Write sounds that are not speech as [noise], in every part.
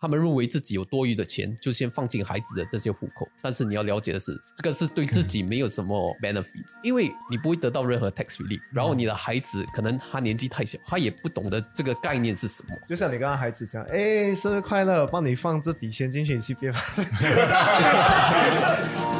他们认为自己有多余的钱，就先放进孩子的这些户口。但是你要了解的是，这个是对自己没有什么 benefit，因为你不会得到任何 tax relief。然后你的孩子可能他年纪太小，他也不懂得这个概念是什么。就像你跟孩子讲，哎，生日快乐，帮你放这笔钱进去 C [laughs]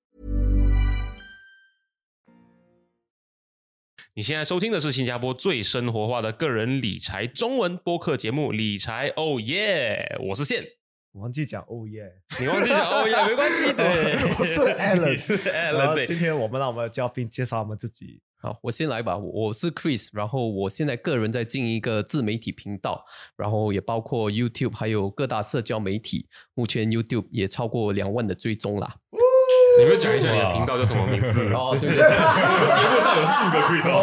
你现在收听的是新加坡最生活化的个人理财中文播客节目《理财哦耶》，我是线。忘记讲哦耶，你忘记讲哦耶，没关系的。[laughs] 我是 Alan，是 Alan。对，今天我们让我们的嘉宾介绍我们自己。好，我先来吧。我我是 Chris，然后我现在个人在经营一个自媒体频道，然后也包括 YouTube，还有各大社交媒体。目前 YouTube 也超过两万的追踪啦。你们讲一下你的频道叫什么名字？[laughs] 哦，对对对。节目上有四个 Chris 哦。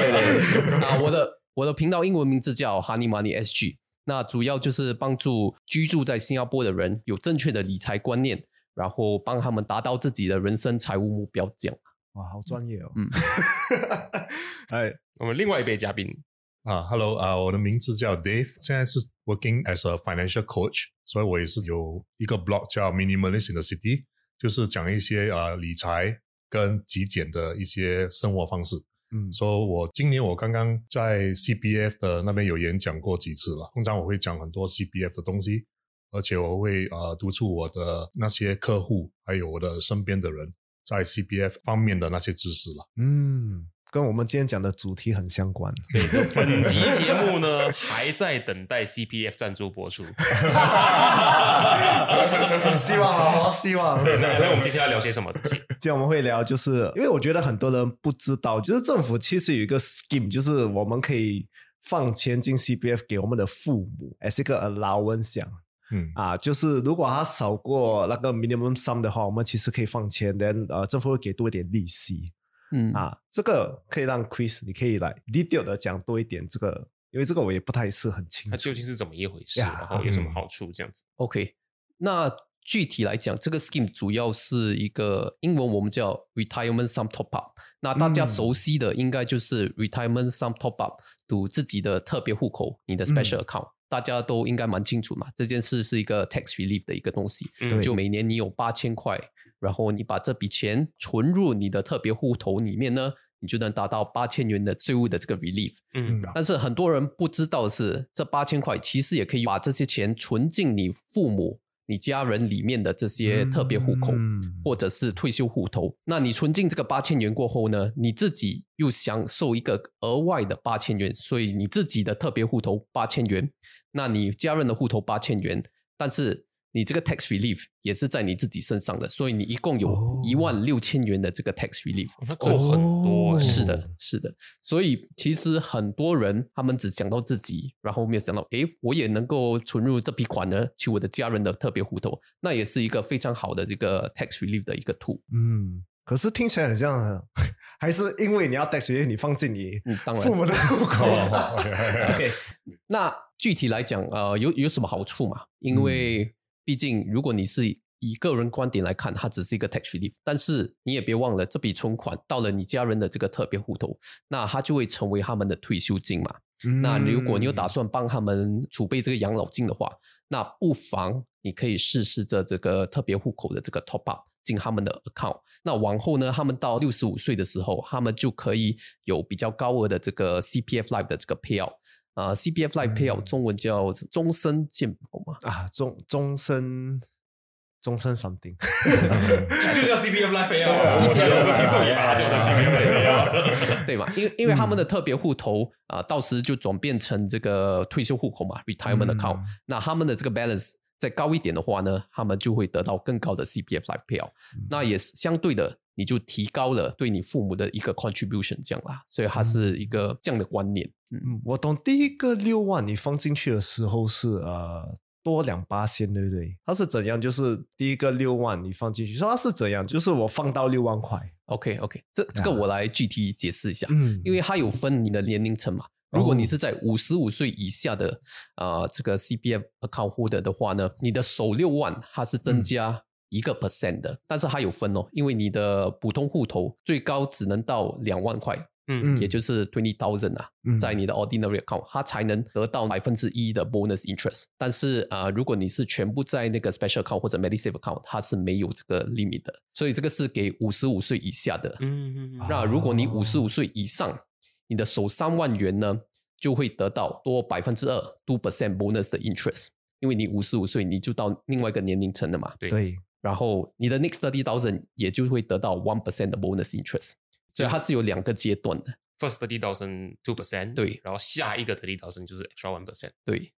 对对对啊，我的我的频道英文名字叫 Honey Money SG，那主要就是帮助居住在新加坡的人有正确的理财观念，然后帮他们达到自己的人生财务目标。这样，哇，好专业哦。嗯，[laughs] 哎，我们另外一位嘉宾啊，Hello 啊，我的名字叫 Dave，现在是 working as a financial coach，所以我也是有一个 blog 叫 Minimalist in the City，就是讲一些啊理财跟极简的一些生活方式。嗯，所以我今年我刚刚在 CBF 的那边有演讲过几次了，通常我会讲很多 CBF 的东西，而且我会呃督促我的那些客户，还有我的身边的人在 CBF 方面的那些知识了。嗯，跟我们今天讲的主题很相关。[laughs] 对，本 [laughs] 集节目呢还在等待 CPF 赞助播出。[laughs] 希望哦，希望。那那我们今天要聊些什么东西？今天我们会聊，就是因为我觉得很多人不知道，就是政府其实有一个 scheme，就是我们可以放钱进 CPF 给我们的父母，as 一个 allowance 这样嗯啊，就是如果他少过那个 minimum sum 的话，我们其实可以放钱，then 呃政府会给多一点利息嗯啊，这个可以让 Chris 你可以来 detail 的讲多一点这个，因为这个我也不太是很清楚它究。竟是怎么一回事？呀然后有什么好处？这样子。OK，那具体来讲，这个 scheme 主要是一个英文我们叫 retirement sum top up。那大家嗯熟悉的应该就是 retirement sum top up 赌自己的特别户口，你的 special account，、大家都应该蛮清楚嘛。这件事是一个 tax relief 的一个东西，嗯就每年你有八千块，然后你把这笔钱存入你的特别户头里面呢，你就能达到八千元的税务的这个 relief。嗯但是很多人不知道的是，这八千块其实也可以把这些钱存进你父母、你家人里面的这些特别户口，嗯或者是退休户头。那你存进这个八千元过后呢，你自己又享受一个额外的八千元，所以你自己的特别户头八千元，那你家人的户头八千元，但是你这个 tax relief 也是在你自己身上的，所以你一共有哦一万六千元的这个 tax relief。那够很多。是的，是的，所以其实很多人他们只想到自己，然后没有想到，诶，我也能够存入这笔款呢，去我的家人的特别户头，那也是一个非常好的这个 tax relief 的一个 tool。嗯，可是听起来很像，[laughs] 还是因为你要带学业，你放进你嗯，当然父母的户口。[laughs] [laughs] OK，那具体来讲，呃，有有什么好处嘛？因为毕竟如果你是以个人观点来看，它只是一个 tax relief，但是你也别忘了，这笔存款到了你家人的这个特别户头，那它就会成为他们的退休金嘛。那如果你有打算帮他们储备这个养老金的话，那不妨你可以试试这这个特别户口的这个 top up 进他们的 account。那往后呢，他们到六十五岁的时候，他们就可以有比较高额的这个 CPF Life 的这个 payout。啊、c p f Life payout 嗯。中文叫终身健保嘛，啊，终终身终身 something。[laughs] 就叫 CPF Life 费啊，我觉得我们听众也把它叫做 CPF 费啊。[laughs] 对嘛？因为因为他们的特别户头啊、到时就转变成这个退休户口嘛，retirement account、那他们的这个 balance 再高一点的话呢，他们就会得到更高的 CPF life payout、那也是相对的，你就提高了对你父母的一个 contribution 这样啦。所以它是一个这样的观念。嗯，嗯，我懂。第一个六万你放进去的时候是呃多两八千，对不对？它是怎样？就是第一个六万你放进去，说它是怎样？就是我放到六万块，OK OK，这这个我来具体解释一下。嗯因为它有分你的年龄层嘛。如果你是在五十五岁以下的啊、呃这个 CPF account holder 的话呢，你的首六万它是增加一个 percent 的，但是它有分哦，因为你的普通户头最高只能到两万块，嗯。也就是 twenty thousand 啊，嗯。在你的 ordinary account 它才能得到百分之一的 bonus interest。但是啊、呃如果你是全部在那个 special account 或者 medisave account，它是没有这个 limit 的，所以这个是给五十五岁以下的。嗯嗯。那如果你五十五岁以上，你的首三万元呢，就会得到多百分之二 two percent bonus 的 interest，因为你五十五岁你就到另外一个年龄层了嘛。对。对，然后你的 next thirty thousand 也就会得到 one percent 的 bonus interest，所以它是有两个阶段的。，first thirty thousand two percent，对然后下一个 thirty thousand 就是 extra one percent。对，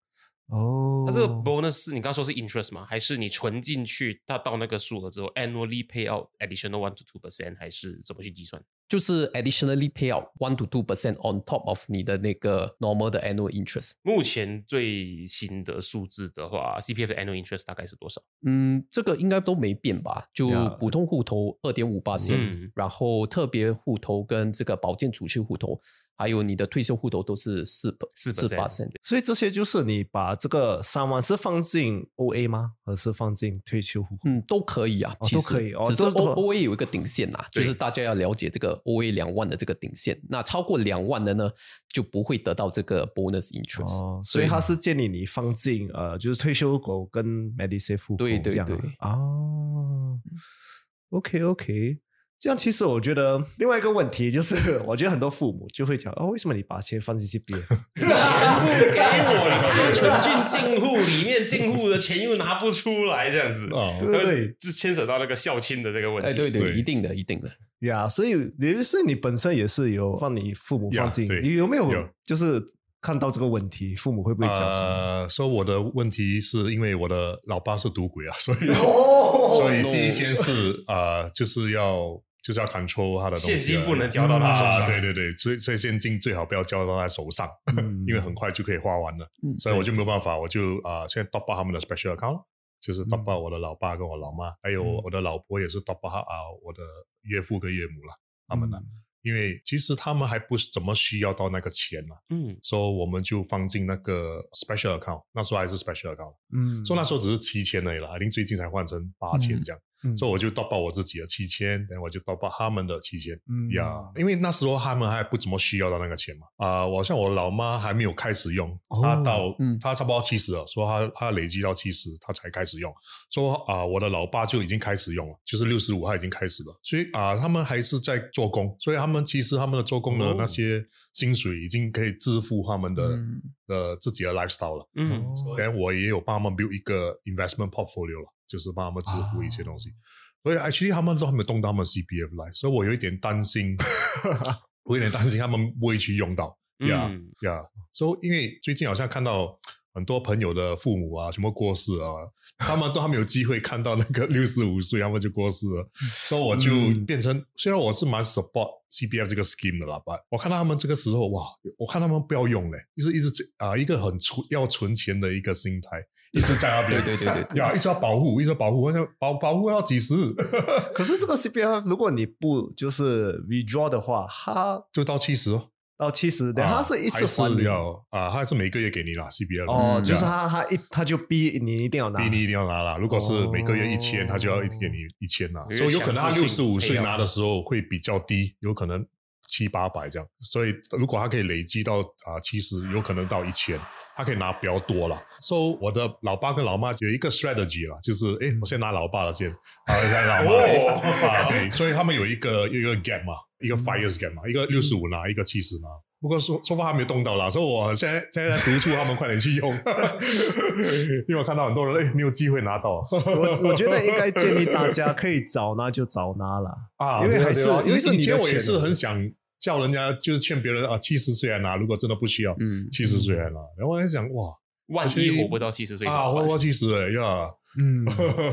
哦，它这个 bonus 是你刚刚说是 interest 吗？还是你存进去，它到那个数额之后 annually pay out additional one to two percent，还是怎么去计算？就是 additionally pay out one to two percent on top of 你的那个 normal 的 annual interest。目前最新的数字的话，CPF 的 annual interest 大概是多少？嗯，这个应该都没变吧？就普通户头二点五八线嗯，然后特别户头跟这个保健储蓄户头，还有你的退休户头都是四四4%八线。所以这些就是你把这个三万是放进 OA 吗？还是放进退休户口？嗯，都可以啊，哦其实都可以哦只是都是 O O A 有一个顶线呐，就是大家要了解这个 O A 两万的这个顶线。那超过两万的呢，就不会得到这个 bonus interest。哦，所以它是建议你放进呃，就是退休狗跟 Medisave 户口对对这样哦，OK OK，这样其实我觉得另外一个问题就是，[laughs] 我觉得很多父母就会讲哦，为什么你把钱放进 CPF？全部给我，你把它存进进户里面，进户的钱又拿不出来，这样子，哦对对对就牵扯到那个孝亲的这个问题。哎，对对，对一定的，一定的。呀所以也是你本身也是有放你父母放进，呀对你有没有有就是看到这个问题，父母会不会讲什么？呃，说我的问题是因为我的老爸是赌鬼啊，所以、哦所以第一件事啊、呃就是要就是要 control 他的东西啊现金不能交到他手上啊，对对对，所以所以现金最好不要交到他手上，嗯因为很快就可以花完了，嗯所以我就没有办法，我就啊、现在 top up 他们的 special account。就是 up 我的老爸跟我老妈，还有嗯我的老婆也是 top up 啊、我的岳父跟岳母了，他们呢，嗯。因为其实他们还不是怎么需要到那个钱嘛，嗯，所以我们就放进那个 special account，那时候还是 special account，嗯。所以那时候只是七千而已啦，零最近才换成八千这样，嗯。所以我就到报我自己的七千，然后我就到报他们的七千嗯。呀，因为那时候他们还不怎么需要到那个钱嘛，啊、我像我老妈还没有开始用，哦她到嗯。她差不多七十了，说她她累积到七十，她才开始用，说啊、我的老爸就已经开始用了，就是六十五他已经开始了，所以啊、他们还是在做工，所以他们其实他们的做工的哦。那些薪水已经可以支付他们的、嗯。的自己的 lifestyle 了。嗯，哦。然后我也有帮他们 build 一个 investment portfolio 了，就是帮他们支付一些东西。所以 actually 他们都还没有动到他们 CPF 来，所以我有一点担心，[laughs] 我有点担心他们不会去用到。呀嗯呀，所以因为最近好像看到很多朋友的父母啊，全部过世啊，他们都还没有机会看到那个六十五岁他们就过世了，所以我就嗯变成，虽然我是蛮 support CPF 这个 scheme 的啦，但我看到他们这个时候，哇，我看他们不要用嘞，就是一直啊、一个很存要存钱的一个心态，一直在那边，对对对对一直要保护，一直要保护，我想保保护到几时？[laughs] 可是这个 CPF 如果你不就是 withdraw 的话，它就到七十哦。到七十，等啊它是一次还还你是要啊，他是每个月给你啦，CPF 哦，嗯就是呀他他一他就逼你一定要拿，逼你一定要拿啦。如果是每个月一千、哦他就要给你一千啦。所以有可能他六十五岁拿的时候会比较低，有可能七八百这样。所以如果他可以累积到啊七十，有可能到一千，他可以拿比较多了。所、以我的老爸跟老妈有一个 strategy 了，就是诶，我先拿老爸的先，啊，[laughs] 再拿老妈。对，所以他们有一个有一个 gap 嘛，一个 five years gap 嘛，一个六十五拿，一个七十拿。不过说说话还没有动到啦，所以我现在现在在督促他们快点去用，[laughs] 因为我看到很多人哎没有机会拿到。我我觉得应该建议大家可以早拿就早拿了啊，因为还是因为是以前我也是很想叫人家就是劝别人啊七十岁来拿，如果真的不需要，嗯七十岁来拿，然后我在想哇万一活不到七十岁怎啊，么办？我我七十哎呀，嗯，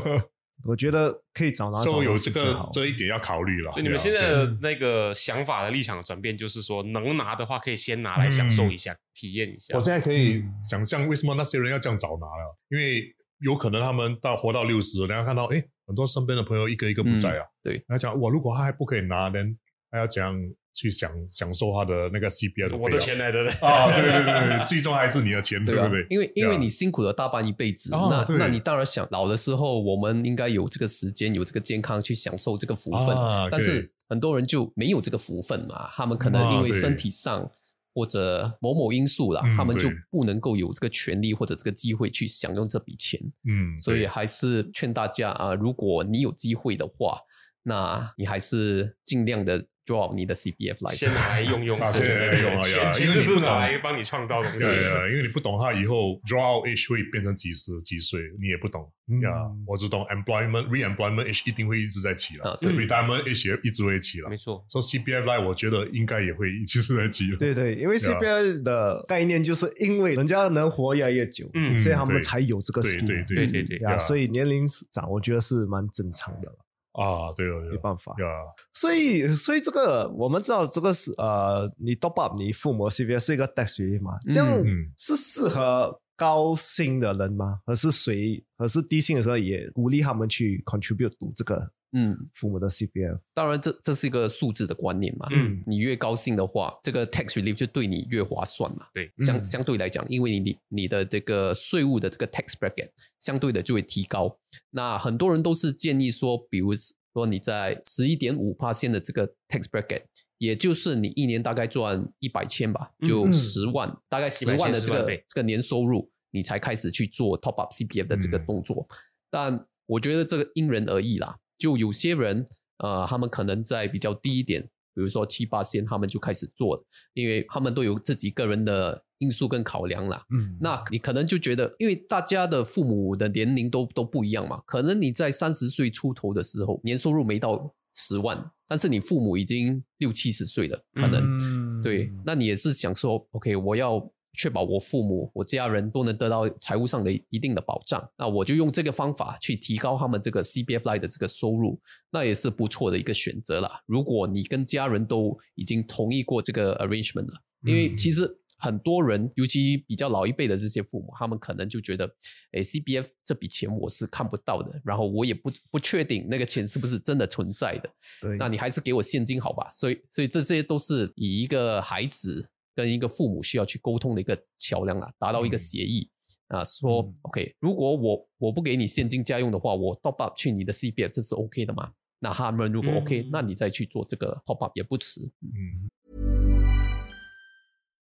[laughs] 我觉得可以早拿所以有这个这一点要考虑了。所以你们现在的那个想法的立场转变，就是说能拿的话，可以先拿来享受一下、体验一下。我现在可以想象为什么那些人要这样早拿了，因为有可能他们到活到六十，然后看到哎，很多身边的朋友一个一个不在啊，对，然后讲我，如果他还不可以拿，then 他要怎样去享享受他的那个 CPI 的我的钱来的，啊？对对对对，最终还是你的钱，对不对？因为因为你辛苦了大半一辈子，那那你当然想老的时候，我们应该有这个时间，有这个健康去享受这个福分。但是很多人就没有这个福分嘛，他们可能因为身体上或者某某因素啦，嗯他们就不能够有这个权利或者这个机会去享用这笔钱。嗯，所以还是劝大家啊，如果你有机会的话，那你还是尽量的 draw 你的 CPF 来。先拿来用用，啊先用啊钱呀钱就是来帮你创造东西。对对，因为你不懂它以后 draw age 会变成几十几岁，你也不懂。嗯。呀。我只懂 employment re-employment age 一定会一直在起了啊对，retirement age 也一直会起了没。错，所以 CPF 来，我觉得应该也会一直在起了。对对，因为对啊 CPF 的概念就是因为人家能活越来越久，嗯所以他们对。才有这个对 scheme 对对对对，呀，呀所以年龄长，我觉得是蛮正常的了，啊，对哦，没办法。呀，所以，所以这个我们知道，这个是呃，你 top up 你父母 CPF 是一个 tax relief 嘛，这样嗯是适合高薪的人吗？还是谁？还是低薪的时候也鼓励他们去 contribute to 这个嗯，父母的 CPF？当然这这是一个数字的观念嘛。嗯，你越高兴的话，这个 tax relief 就对你越划算嘛。对，相嗯相对来讲，因为你你你的这个税务的这个 tax bracket 相对的就会提高。那很多人都是建议说，比如说你在十一点五八线的这个 tax bracket，也就是你一年大概赚一百千吧，就嗯十万，大概十万的这个这个年收入，你才开始去做 top up CPF 的这个嗯动作。但我觉得这个因人而异啦，就有些人呃，他们可能在比较低一点，比如说七八千，他们就开始做了，因为他们都有自己个人的因素跟考量啦。嗯，那你可能就觉得，因为大家的父母的年龄都都不一样嘛，可能你在三十岁出头的时候，年收入没到十万，但是你父母已经六七十岁了，可能、嗯。对，那你也是想说，OK，我要确保我父母、我家人都能得到财务上的一定的保障，那我就用这个方法去提高他们这个 CBF 来的这个收入，那也是不错的一个选择啦。如果你跟家人都已经同意过这个 arrangement 了，因为其实很多人，尤其比较老一辈的这些父母，他们可能就觉得，哎，CBF 这笔钱我是看不到的，然后我也不不确定那个钱是不是真的存在的。对，那你还是给我现金好吧？所以，所以这些都是以一个孩子跟一个父母需要去沟通的一个桥梁啊，达到一个协议。啊，说、嗯 OK，如果我我不给你现金家用的话，我 top up 去你的 CBF，这是 OK 的吗？那他们如果 OK，、嗯那你再去做这个 top up 也不迟。嗯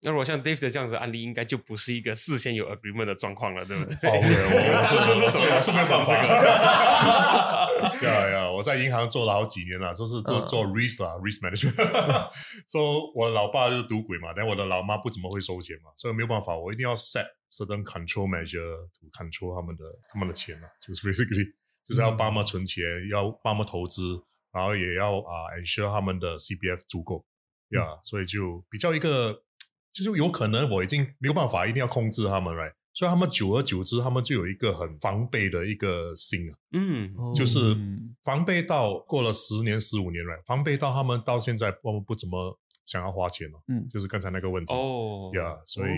那如果像 Dave 的这样子的案例，应该就不是一个事先有 agreement 的状况了，对不对？哦，对，我 [laughs] 是是是我是没办法。[laughs] 呀呀，我在银行做了好几年了，就是做做 risk 啦，risk management。[laughs] 说我老爸就是赌鬼嘛，但我的老妈不怎么会收钱嘛，所以没有办法，我一定要 set certain control measure to control 他们的他们的钱嘛，就是 basically 就是要帮他们存钱，要帮他们投资，然然后也要啊、ensure 他们的 CPF 足够呀所以就比较一个，就是有可能我已经没有办法一定要控制他们，right？所以他们久而久之，他们就有一个很防备的一个心啊，嗯，就是嗯防备到过了十年、十五年了，防备到他们到现在我们不怎么想要花钱了，嗯就是刚才那个问题哦。呀所以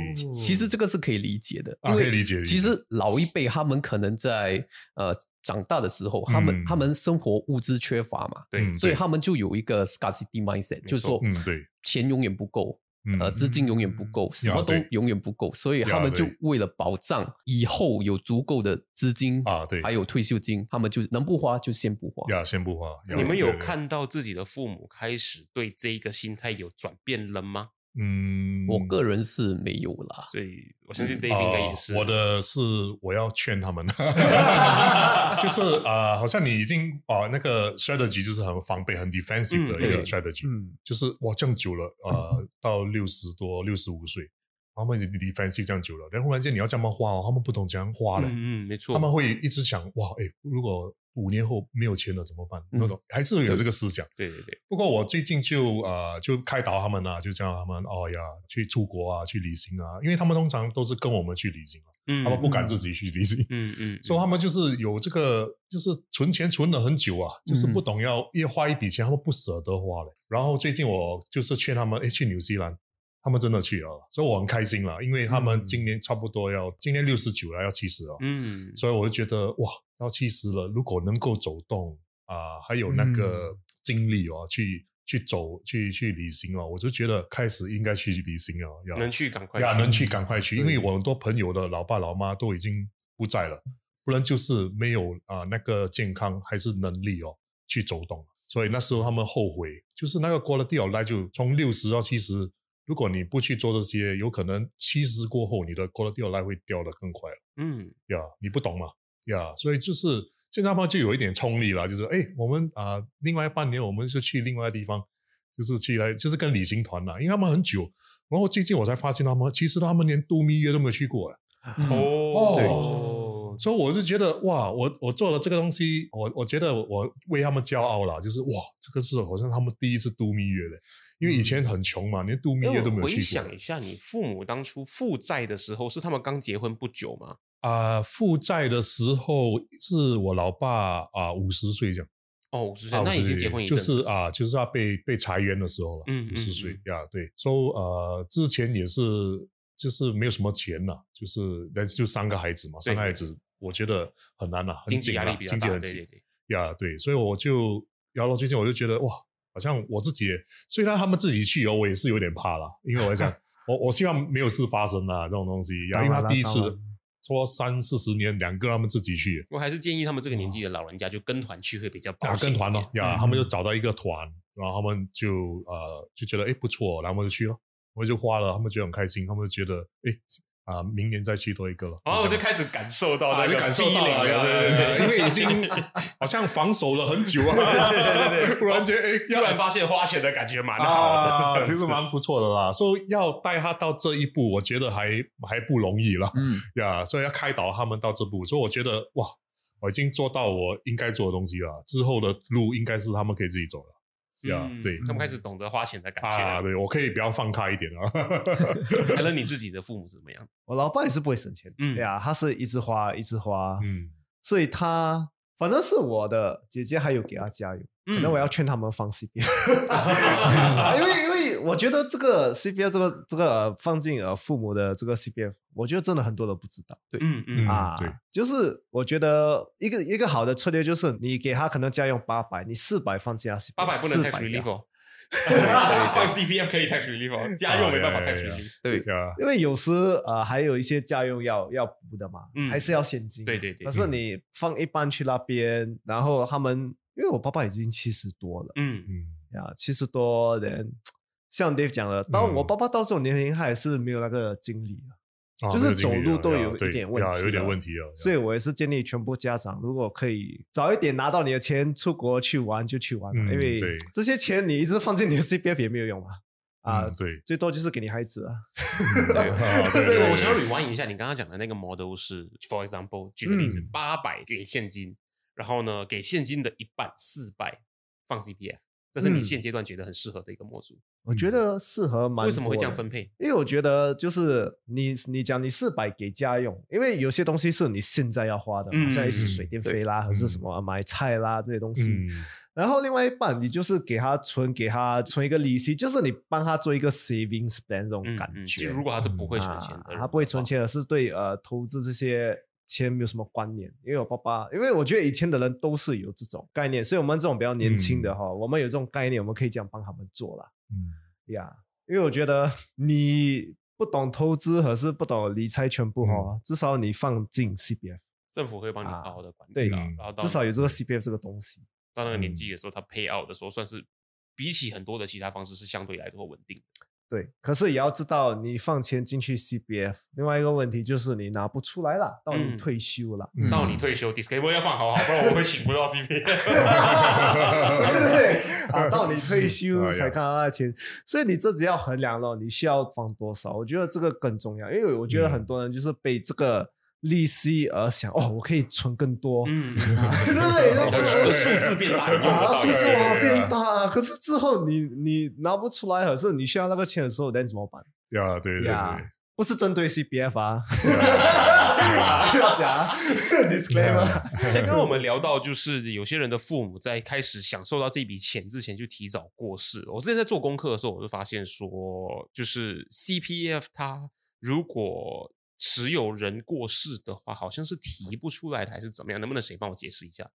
其实这个是可以理解的，啊因为可以理解其实老一辈他们可能在呃长大的时候，他们嗯。他们生活物资缺乏嘛，对嗯对所以他们就有一个 scarcity mindset，就是说，嗯对。钱永远不够。嗯呃，资金永远不够，什么都永远不够，所以他们就为了保障以后有足够的资金啊对还有退休金，他们就能不花就先不花。呀，先不花。你们有？看到自己的父母开始对这一个心态有转变了吗？嗯，我个人是没有啦，所以我相信 Dave 应该也是。哦我的是我要劝他们，[laughs] 就是啊、呃好像你已经啊、那个 strategy 就是很防备、很 defensive 的一个 strategy，、嗯，就是哇这样久了，呃，到六十多、六十五岁，他们已经 defensive 这样久了，然后忽然间你要这么花哦，他们不懂怎样花嘞，嗯嗯，没错，他们会一直想哇，哎，如果五年后没有钱了怎么办？嗯那种还是有这个思想。对对对，不过我最近就呃就开导他们啊，就叫他们哦呀去出国啊，去旅行啊，因为他们通常都是跟我们去旅行啊，嗯他们不敢自己去旅行，嗯嗯，所以他们就是有这个就是存钱存了很久啊，就是不懂要一花一笔钱，他们不舍得花嘞。然后最近我就是劝他们，哎，去纽西兰。他们真的去了，所以我很开心了，因为他们嗯。今年差不多要，今年六十九了，要七十了，嗯，所以我就觉得哇，到七十了，如果能够走动啊、还有那个精力哦，去去走去去旅行哦，我就觉得开始应该去旅行哦，要能去赶快呀，去能去赶快去，因为我很多朋友的老爸老妈都已经不在了，不然就是没有啊、那个健康还是能力哦去走动，所以那时候他们后悔，就是那个 quality of life 就从六十到七十。如果你不去做这些，有可能七十过后，你的 quality of life 会掉得更快了。嗯。呀你不懂嘛，呀所以就是现在他们就有一点冲力了，就是哎，我们啊、另外半年我们就去另外的地方，就是去来就是跟旅行团啦，因为他们很久，然后最近我才发现他们其实他们连度蜜月都没有去过，嗯。哦，所以我就觉得哇，我我做了这个东西，我我觉得我为他们骄傲啦，就是哇，这个是好像他们第一次度蜜月的，因为以前很穷嘛，连度蜜月都没有去过想一下，你父母当初负债的时候，是他们刚结婚不久吗？啊、负债的时候是我老爸啊五十岁这样。哦，五十岁，啊那已经结婚一就是啊，就是要被被裁员的时候了，嗯五十岁嗯呀，对，所以呃，之前也是就是没有什么钱了，就是那就三个孩子嘛，三个孩子我觉得很难了，很经济紧啦压力比较大，经济很紧呀，对，所以我就聊到最近我就觉得哇，好像我自己也虽然他们自己去哦，我也是有点怕啦，因为我在想，[laughs] 我我希望没有事发生啊，这种东西，因为他第一次说三四十年两个他们自己去，我还是建议他们这个年纪的老人家就跟团去会比较保啊，险一跟团咯，呀，嗯他们就找到一个团，然后他们就呃就觉得哎不错，然后我们就去了，我们就花了，他们觉得很开心，他们就觉得哎啊明年再去多一个了，然后我就开始感受到那个感受到了，对对对，因为已经好像防守了很久啊，对 [laughs] 对对。[laughs] 突然间哎突然发现花钱的感觉蛮好啊，的，其实蛮不错的啦，[laughs] 所以要带他到这一步，我觉得还还不容易啦。嗯，呀所以要开导他们到这步，所以我觉得哇，我已经做到我应该做的东西了，之后的路应该是他们可以自己走了。呀、嗯对他们开始懂得花钱的感觉啊，对我可以比较放开一点啊。还有你 [laughs] 自己的父母怎么样？我老爸也是不会省钱，嗯对啊，他是一直花一直花，嗯所以他反正是我的姐姐还有给他加油，可能我要劝他们放 CPF，、[laughs] 因为因为我觉得这个 CPR 这个这个呃放进呃父母的这个 CPF，我觉得真的很多人不知道。对。嗯嗯。啊，对，就是我觉得一个一个好的策略就是你给他可能家用八百，你四百放进他 CPF，八百不能 tax 400 relief 哦，放 CPF 可以 tax relief 哦，家用没办法啊呀 tax 呀呀 relief。对，因为有时呃还有一些家用要要补的嘛，嗯。还是要现金。对对对可是你放一半去那边，然后他们因为我爸爸已经七十多了。嗯。嗯。呀，七十多人，像 Dave 讲的，到嗯。我爸爸到这种年龄，他也是没有那个精力了。啊就是走路都有一点问呀有点问题了。所以我也是建议全部家长，如果可以早一点拿到你的钱，出国去玩就去玩因为对这些钱你一直放进你的 CPF 也没有用嘛。啊，嗯对最多就是给你孩子啊。[laughs] 对 [laughs] 啊对对，我想要 rewind 一下，你刚刚讲的那个 model 是，for example，举个例子嗯，八百给现金，然后呢，给现金的一半四百放 CPF，这是你嗯现阶段觉得很适合的一个模组。我觉得适合蛮。为什么会这样分？配？因为我觉得就是你你讲你四百给家用，因为有些东西是你现在要花的，像一些水电费啦，还是什么买菜啦这些东西。嗯，然后另外一半，你就是给他存，给他存一个利息，就是你帮他做一个 savings plan 这种感觉。就如果他是不会存钱的他不会存钱，而是对呃投资这些钱没有什么观念。因为我爸爸，因为我觉得以前的人都是有这种概念，所以我们这种比较年轻的哈，我们有这种概念，我们可以这样帮他们做啦。嗯呀因为我觉得 [laughs] 你不懂投资，还是不懂理财全部哈，嗯至少你放进 CPF，政府会帮你啊好好的管理对然后到至少有这个 CPF 这个东西。到那个年嗯纪的时候，它 pay out 的时候，算是比起很多的其他方式是相对来说稳定的。对，可是也要知道，你放钱进去 CBF，另外一个问题就是你拿不出来了，到你嗯退休了，嗯。到你退休，disclaimer 要放好好，不然我会请不到 CP。[laughs] 对不对？啊，到你退休 [laughs] 才看到那钱，所以你自己要衡量了，你需要放多少，我觉得这个更重要，因为我觉得很多人就是被这个利息而想，哦，我可以存更多，嗯，[laughs] [laughs] 对，你的数字变大，数字哇变大，可是之后你你拿不出来，可是你需要那个钱的时候，那怎么办？呀，对对呀。对，不是针对 CPF 啊，呀 [laughs] 不要讲 disclaimer。像刚刚我们聊到，就是有些人的父母在开始享受到这笔钱之前就提早过世了。我之前在做功课的时候，我就发现说，就是 CPF 它如果持有人过世的话，好像是提不出来的，还是怎么样？能不能谁帮我解释一下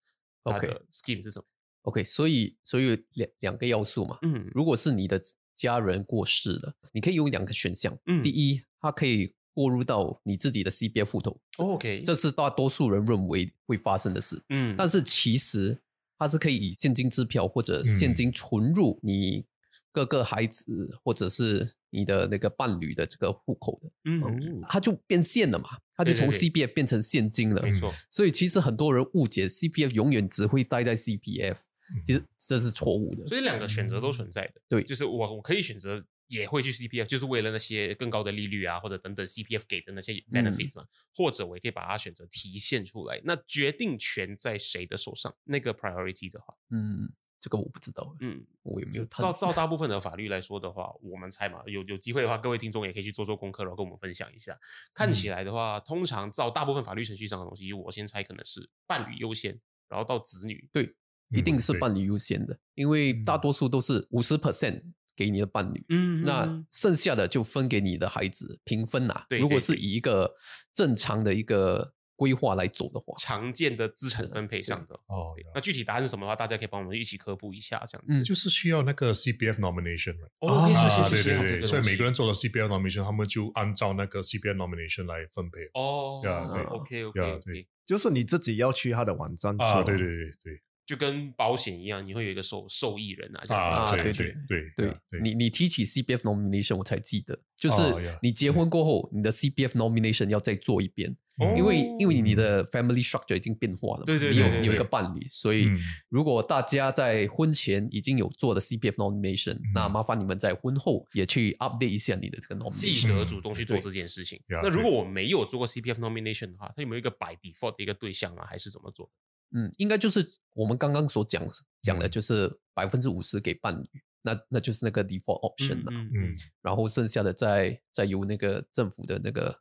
？OK scheme 是什么？OK，所以所以有两两个要素嘛。嗯如果是你的家人过世了，你可以有两个选项。嗯第一，它可以过入到你自己的 CPF 户头，，OK，这是大多数人认为会发生的事。嗯，但是其实它是可以以现金支票或者现金存入你各个孩子或者是你的那个伴侣的这个户口的，嗯，它就变现了嘛，它就从 CPF 变成现金了。没错，所以其实很多人误解 CPF 永远只会待在 CPF，其实这是错误的。所以两个选择都存在的。对就是我我可以选择也会去 CPF，就是为了那些更高的利率啊，或者等等 CPF 给的那些 benefits 嘛，或者我也可以把它选择提现出来。那决定权在谁的手上？那个 priority 的话，嗯，这个我不知道，嗯，我也没有探照照。大部分的法律来说的话，我们猜嘛，有有机会的话，各位听众也可以去做做功课，然后跟我们分享一下。看起来的话，通常照大部分法律程序上的东西，我先猜可能是伴侣优先，然后到子女。对，一定是伴侣优先的，因为大多数都是五十 percent 给你的伴侣，嗯那剩下的就分给你的孩子平分呐、对如果是以一个正常的一个规划来走的话，常见的资产分配上的。哦，那具体答案是什么的话，大家可以帮我们一起科普一下，这样子。嗯就是需要那个 CPF nomination，right？哦，对对对，所以每个人做了 CPF nomination，他们就按照那个 CPF nomination 来分配。哦呀对，OK OK 对就是你自己要去他的网站做。啊，对对对对就跟保险一样，你会有一个受受益人啊，这样子。啊，对对对对对你，你提起 CPF nomination，我才记得，就哦是你结婚过后，你的 CPF nomination 要再做一遍，哦因为因为你的 family structure 已经变化了嘛，对对你有你有一个伴侣，所以嗯。如果大家在婚前已经有做的 CPF nomination，那嗯麻烦你们在婚后也去 update 一下你的这个 nomination 记。得主动去做这件事情。呀那如果我没有做过 CPF nomination 的话，它有没有一个 by default 的一个对象啊，还是怎么做？嗯，应该就是我们刚刚所讲讲的，嗯。就是百分之五十给伴侣，那那就是那个 default option 啊，嗯嗯，然后剩下的再再由那个政府的那个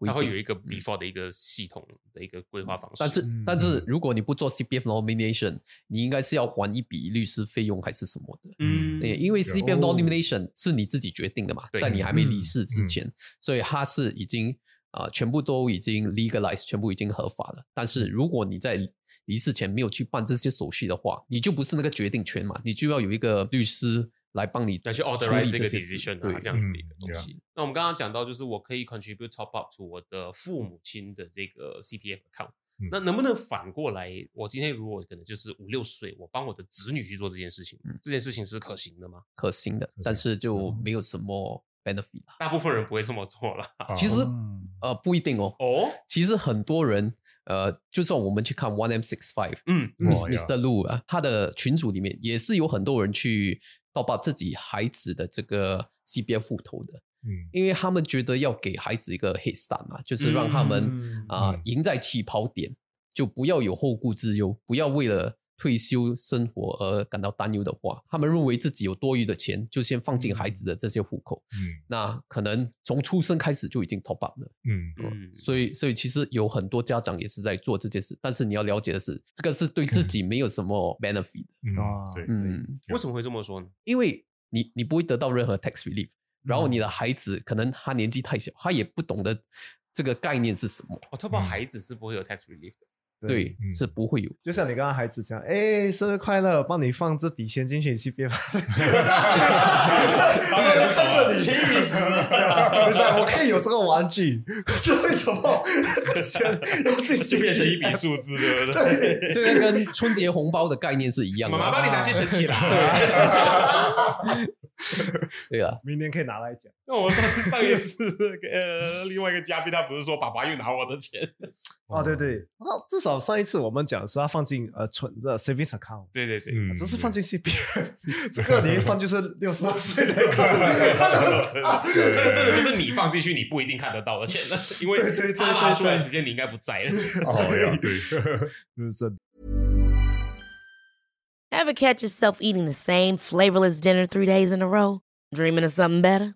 它会有一个 before 的一个系统的一个规划方式。但是嗯。但是如果你不做 CPF nomination，你应该是要还一笔律师费用还是什么的？嗯，对，因为 CPF 哦 nomination 是你自己决定的嘛，在你还没离嗯世之前，所以它是已经啊、全部都已经 legalize，全部已经合法了。但是如果你在离世前没有去办这些手续的话，你就不是那个决定权嘛，你就要有一个律师来帮你再去 authorize 这个 decision 对啊，这样子的一个嗯东西。那我们刚刚讲到，就是我可以 contribute top up to 我的父母亲的这个 CPF account。嗯那能不能反过来，我今天如果可能就是五六岁，我帮我的子女去做这件事情，嗯这件事情是可行的吗？可行的，但是就没有什么 benefit 啦。大部分人不会这么做了。啊 [laughs] 其实嗯呃不一定哦，哦，其实很多人，呃，就算我们去看 One M Six Five，嗯 Mr. Lu 啊，他的群组里面也是有很多人去盗把自己孩子的这个 C B F 户头的，嗯。因为他们觉得要给孩子一个 head start 嘛，就是让他们嗯啊、嗯。赢在起跑点，就不要有后顾之忧，不要为了退休生活而感到担忧的话，他们认为自己有多余的钱，就先放进孩子的这些户口。嗯那可能从出生开始就已经 top up 了。嗯嗯，所以，所以其实有很多家长也是在做这件事，但是你要了解的是，这个是对自己没有什么 benefit 的。嗯啊对，嗯，为什么会这么说呢？因为你你不会得到任何 tax relief，然嗯后你的孩子可能他年纪太小，他也不懂得这个概念是什么，哦，特别孩子是不会有 tax relief 的。对，嗯是不会有。就像你刚刚孩子讲，哎，生日快乐，帮你放这笔钱进去 CPF，当然不懂啊气死！[laughs] 不是，我可以有这个玩具，可是为什么钱要自己就变成一笔数字，对不对？这个跟春节红包的概念是一样的。妈妈帮你拿去存起来。[laughs] 对啊，明年可以拿来讲。那我上 [laughs] 上一次那个呃，另外一个嘉宾他不是说爸爸又拿我的钱？[laughs] 哦，对对，哦，至少上一次我们讲的是要放进呃存着 savings account，对对对，嗯，这是放进 CPF，[laughs] 这个你一放就是六十二岁才看。这个真的就是你放进去你不一定看得到的钱了，因为对对对他拿出来对对时间你应该不在了。哦呀，对，这是真的 Ever catch yourself eating the same flavorless dinner three days in a row? Dreaming of something better?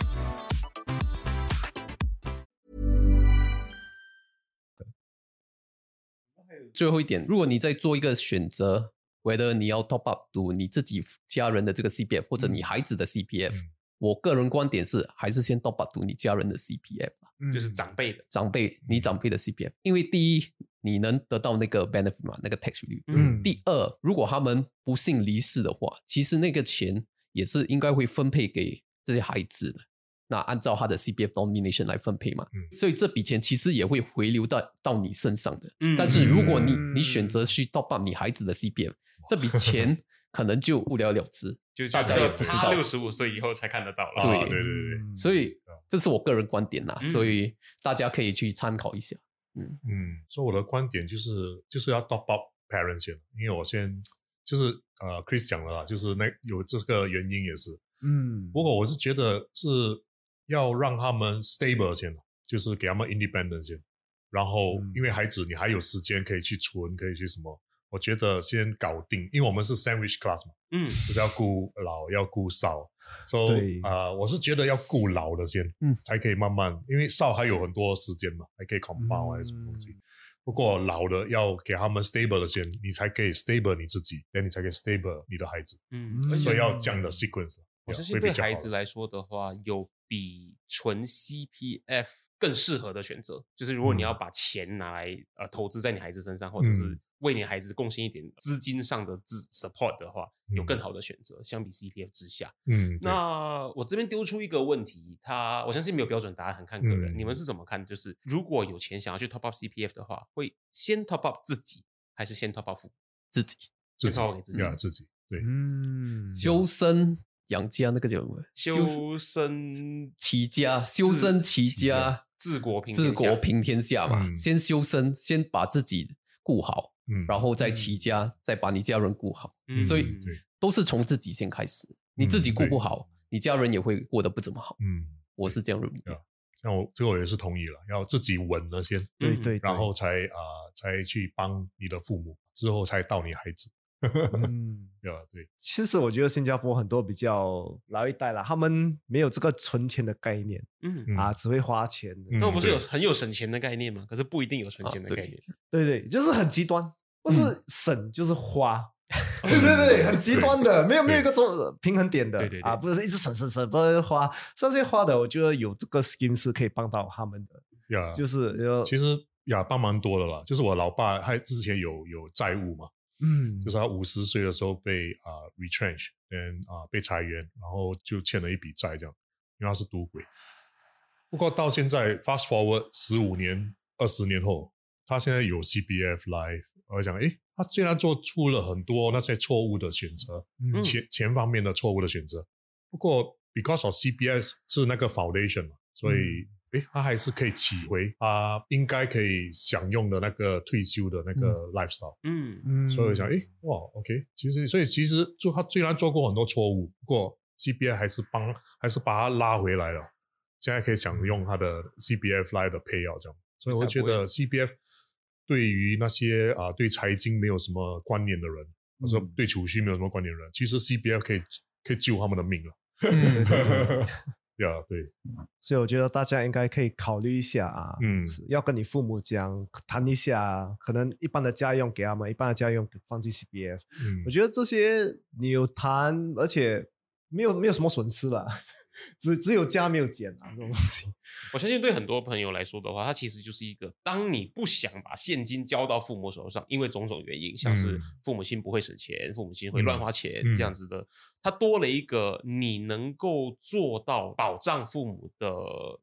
最后一点，如果你在做一个选择，whether 你要 top up to 你自己家人的这个 CPF 或者你孩子的 CPF，、嗯。我个人观点是，还是先 top up to 你家人的 CPF 吧。就是长辈的，长辈你长辈的 CPF，因为第一，你能得到那个 benefit 嘛，那个 tax relief。嗯。第二，如果他们不幸离世的话，其实那个钱也是应该会分配给这些孩子的。那按照他的 CPF nomination 来分配嘛，嗯。所以这笔钱其实也会回流到到你身上的。嗯。但是如果你嗯。你选择去 top up 你孩子的 CPF，这笔钱可能就不了了之。[laughs] 就大家也不知道。他六十五岁以后才看得到了。对。啊对对对，所以这是我个人观点啦，嗯。所以大家可以去参考一下。嗯，所以我的观点就是就是要 top up parents 先，因为我先就是呃 Chris 讲了啦，就是那有这个原因也是，嗯，不过我是觉得是要让他们 stable 先，就是给他们 independent 先，然后嗯。因为孩子你还有时间可以去存，可以去什么，我觉得先搞定，因为我们是 sandwich class 嘛，嗯，就是要顾老要顾少，所以啊，我是觉得要顾老的先，嗯。才可以慢慢，因为少还有很多时间嘛，还可以 compound 还是什么东西。嗯。不过老的要给他们 stable 的先，你才可以 stable 你自己，then 你才可以 stable 你的孩子，嗯，所以要这样的 sequence。我相信对孩子来说的话，有比纯 CPF 更适合的选择。就是如果你要嗯把钱拿来呃投资在你孩子身上，或者是嗯为你孩子贡献一点资金上的支 support 的话，有嗯更好的选择，相比 CPF 之下。嗯，那我这边丢出一个问题，他我相信没有标准答案，很看个人。嗯你们是怎么看？就是如果有钱想要去 top up CPF 的话，会先 top up 自己，还是先 top up？自己自己先 top up 给自己。呀自己对，嗯，修身养家那个叫什么？修身齐家，修身齐齐家家，治国平治天下国平天下嘛。嗯先修身，先把自己顾好，嗯，然后再齐家，再把你家人顾好。嗯所以都是从自己先开始。你自己顾不好，你家人也会过得不怎么好。嗯，我是这样认为。那我这个我也是同意了，要自己稳了先，嗯对对，然后才啊、才去帮你的父母，之后才到你孩子。嗯。[laughs] 对吧？对，其实我觉得新加坡很多比较老一代啦，他们没有这个存钱的概念、嗯，嗯啊，只会花钱。嗯那我不是有很有省钱的概念吗？可是不一定有存钱的概念。对对，就是很极端，不是省就是花。嗯 [laughs] 对对对，很极端的，没有没有一个中平衡点的，对对对啊，不是一直省省省，不是花，像这些花的，我觉得有这个 scheme 是可以帮到他们的，呀，就是有其实呀帮蛮多的啦。就是我老爸他之前有有债务嘛，嗯，就是他五十岁的时候被啊、retrench，嗯啊、被裁员，然后就欠了一笔债这样，因为他是赌鬼。不过到现在 fast forward 十五年、二十年后，他现在有 CBF 来，我想，诶，他竟然做出了很多那些错误的选择，嗯钱钱方面的错误的选择。不过 because of CBS 是那个 foundation 嘛，所以诶，他还是可以起回他应该可以享用的那个退休的那个 lifestyle。嗯。嗯。所以我想，诶，哇，OK，其实所以其实就他虽然做过很多错误，不过 CBF 还是帮还是把他拉回来了，现在可以享用他的 CBF 来的配药这样，所以我觉得 CBF 对于那些啊、对财经没有什么观念的人，或者说对储蓄没有什么观念的人，其实 CBF 可以可以救他们的命了。对 [laughs] 啊，对，所以我觉得大家应该可以考虑一下啊，嗯。要跟你父母讲谈一下啊，可能一般的家用给他们，一般的家用放进 CPF，嗯。我觉得这些你有谈，而且没有没有什么损失了，[laughs] 只只有加没有减啊，这种东西。[laughs] 我相信对很多朋友来说的话，它其实就是一个，当你不想把现金交到父母手上，因为种种原因，像是嗯。父母亲不会省钱，父母亲会乱花钱、嗯。这样子的，它多了一个你能够做到保障父母的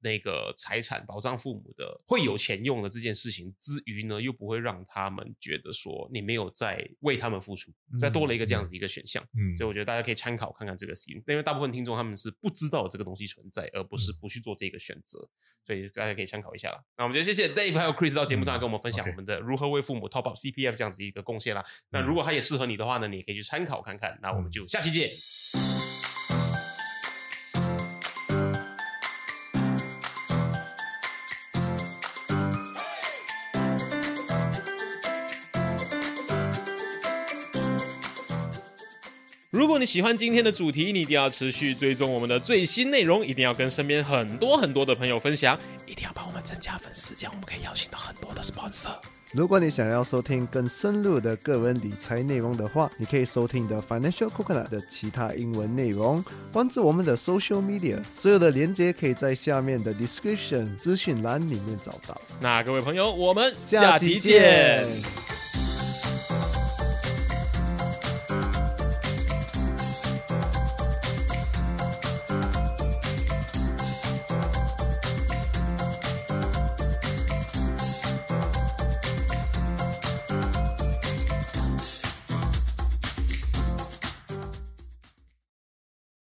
那个财产，保障父母的会有钱用的这件事情之余呢，又不会让他们觉得说你没有在为他们付出，再多了一个这样子一个选项。嗯所以我觉得大家可以参考看看这个 C，因为大部分听众他们是不知道这个东西存在，而不是不去做这个选择，所以大家可以参考一下啦。那我们今天谢谢 Dave 还有 Chris 到节目上来跟我们分享我们的如何为父母 top up CPF 这样子一个贡献啦。那如果它也适合你的话呢，你也可以去参考看看。那我们就下期见。如果你喜欢今天的主题，你一定要持续追踪我们的最新内容，一定要跟身边很多很多的朋友分享，一定要帮我们增加粉丝，这样我们可以邀请到很多的 sponsor。如果你想要收听更深入的个人理财内容的话，你可以收听的 Financial Coconut 的其他英文内容，关注我们的 Social Media，所有的连接可以在下面的 Description 资讯栏里面找到。那各位朋友，我们下期见